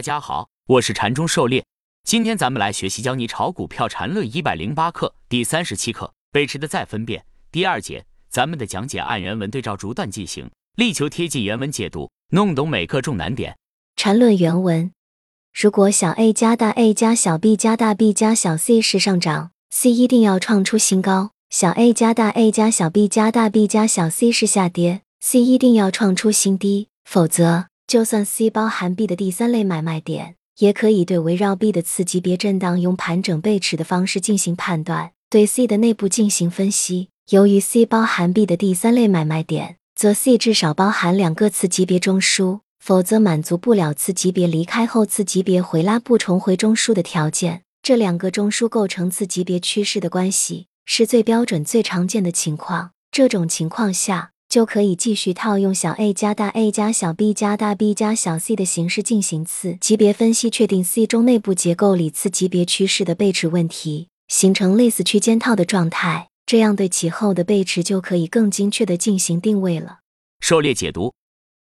大家好，我是禅中狩猎。今天咱们来学习教你炒股票禅论一百零八课第三十七课背驰的再分辨第二节。咱们的讲解按原文对照逐段进行，力求贴近原文解读，弄懂每个重难点。禅论原文：如果小 a 加大 A 加小 b 加大 B 加小 c 是上涨，C 一定要创出新高；小 a 加大 A 加小 b 加大 B 加小 c 是下跌，C 一定要创出新低，否则。就算 C 包含 B 的第三类买卖点，也可以对围绕 B 的次级别震荡用盘整背驰的方式进行判断，对 C 的内部进行分析。由于 C 包含 B 的第三类买卖点，则 C 至少包含两个次级别中枢，否则满足不了次级别离开后次级别回拉不重回中枢的条件。这两个中枢构成次级别趋势的关系，是最标准、最常见的情况。这种情况下。就可以继续套用小 a 加大 A 加小 b 加大 B 加小 c 的形式进行次级别分析，确定 C 中内部结构里次级别趋势的背驰问题，形成类似区间套的状态。这样对其后的背驰就可以更精确的进行定位了。狩猎解读，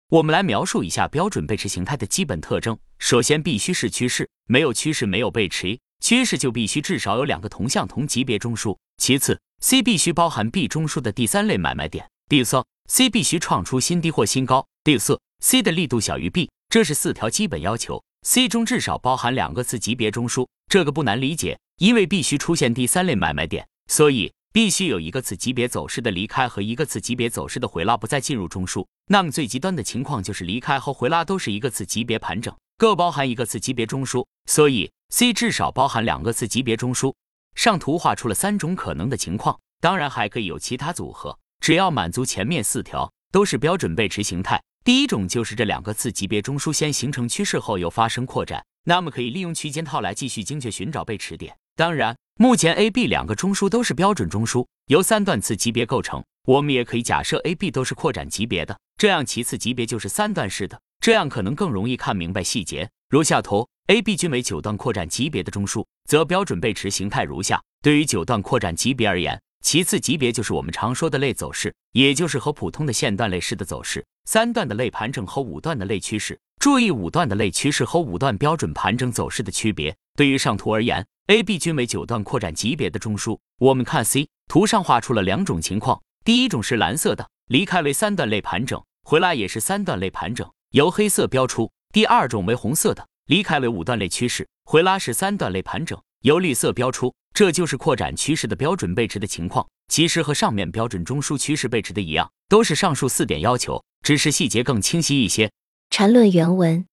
我们来描述一下标准背驰形态的基本特征。首先，必须是趋势，没有趋势没有背驰，趋势就必须至少有两个同向同级别中枢。其次，C 必须包含 B 中枢的第三类买卖点。第三。C 必须创出新低或新高。第四，C 的力度小于 B，这是四条基本要求。C 中至少包含两个次级别中枢，这个不难理解，因为必须出现第三类买卖点，所以必须有一个次级别走势的离开和一个次级别走势的回拉，不再进入中枢。那么最极端的情况就是离开和回拉都是一个次级别盘整，各包含一个次级别中枢，所以 C 至少包含两个次级别中枢。上图画出了三种可能的情况，当然还可以有其他组合。只要满足前面四条，都是标准背驰形态。第一种就是这两个次级别中枢先形成趋势后又发生扩展，那么可以利用区间套来继续精确寻找背驰点。当然，目前 A、B 两个中枢都是标准中枢，由三段次级别构成。我们也可以假设 A、B 都是扩展级别的，这样其次级别就是三段式的，这样可能更容易看明白细节。如下图，A、B 均为九段扩展级别的中枢，则标准背驰形态如下。对于九段扩展级别而言。其次级别就是我们常说的类走势，也就是和普通的线段类似的走势。三段的类盘整和五段的类趋势。注意五段的类趋势和五段标准盘整走势的区别。对于上图而言，A、B 均为九段扩展级别的中枢。我们看 C 图上画出了两种情况，第一种是蓝色的，离开为三段类盘整，回来也是三段类盘整，由黑色标出；第二种为红色的，离开为五段类趋势，回拉是三段类盘整，由绿色标出。这就是扩展趋势的标准背驰的情况，其实和上面标准中枢趋势背驰的一样，都是上述四点要求，只是细节更清晰一些。缠论原文：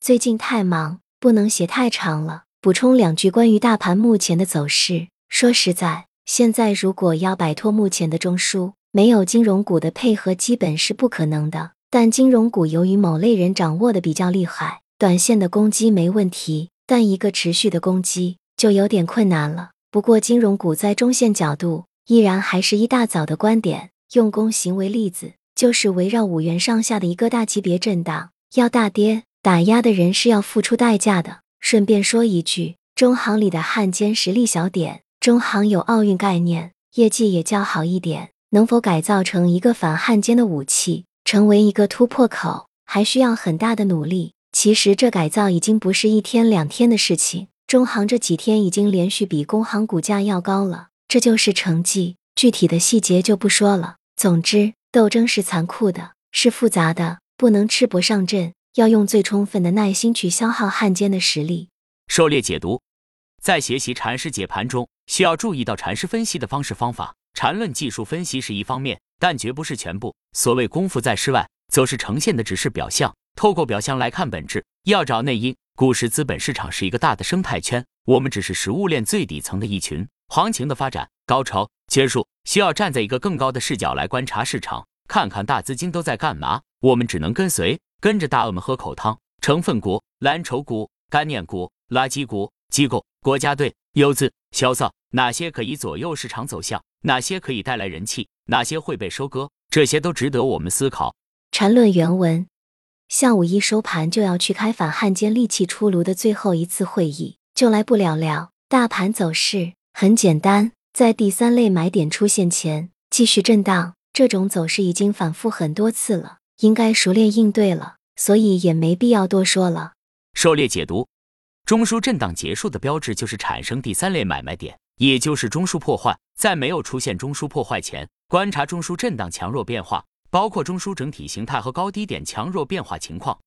最近太忙，不能写太长了。补充两句关于大盘目前的走势。说实在，现在如果要摆脱目前的中枢，没有金融股的配合，基本是不可能的。但金融股由于某类人掌握的比较厉害，短线的攻击没问题，但一个持续的攻击就有点困难了。不过，金融股在中线角度依然还是一大早的观点。用工行为例子，就是围绕五元上下的一个大级别震荡，要大跌打压的人是要付出代价的。顺便说一句，中行里的汉奸实力小点，中行有奥运概念，业绩也较好一点，能否改造成一个反汉奸的武器，成为一个突破口，还需要很大的努力。其实这改造已经不是一天两天的事情。中行这几天已经连续比工行股价要高了，这就是成绩。具体的细节就不说了。总之，斗争是残酷的，是复杂的，不能赤膊上阵，要用最充分的耐心去消耗汉奸的实力。狩猎解读，在学习禅师解盘中，需要注意到禅师分析的方式方法。禅论技术分析是一方面，但绝不是全部。所谓功夫在诗外，则是呈现的只是表象。透过表象来看本质，要找内因。股市资本市场是一个大的生态圈，我们只是食物链最底层的一群。行情的发展、高潮、结束，需要站在一个更高的视角来观察市场，看看大资金都在干嘛。我们只能跟随，跟着大鳄们喝口汤。成分股、蓝筹股、概念股、垃圾股、机构、国家队、游资、萧瑟，哪些可以左右市场走向？哪些可以带来人气？哪些会被收割？这些都值得我们思考。缠论原文。下午一收盘就要去开反汉奸利器出炉的最后一次会议，就来不了了。大盘走势很简单，在第三类买点出现前继续震荡，这种走势已经反复很多次了，应该熟练应对了，所以也没必要多说了。狩猎解读，中枢震荡结束的标志就是产生第三类买卖点，也就是中枢破坏。在没有出现中枢破坏前，观察中枢震荡强弱变化。包括中枢整体形态和高低点强弱变化情况。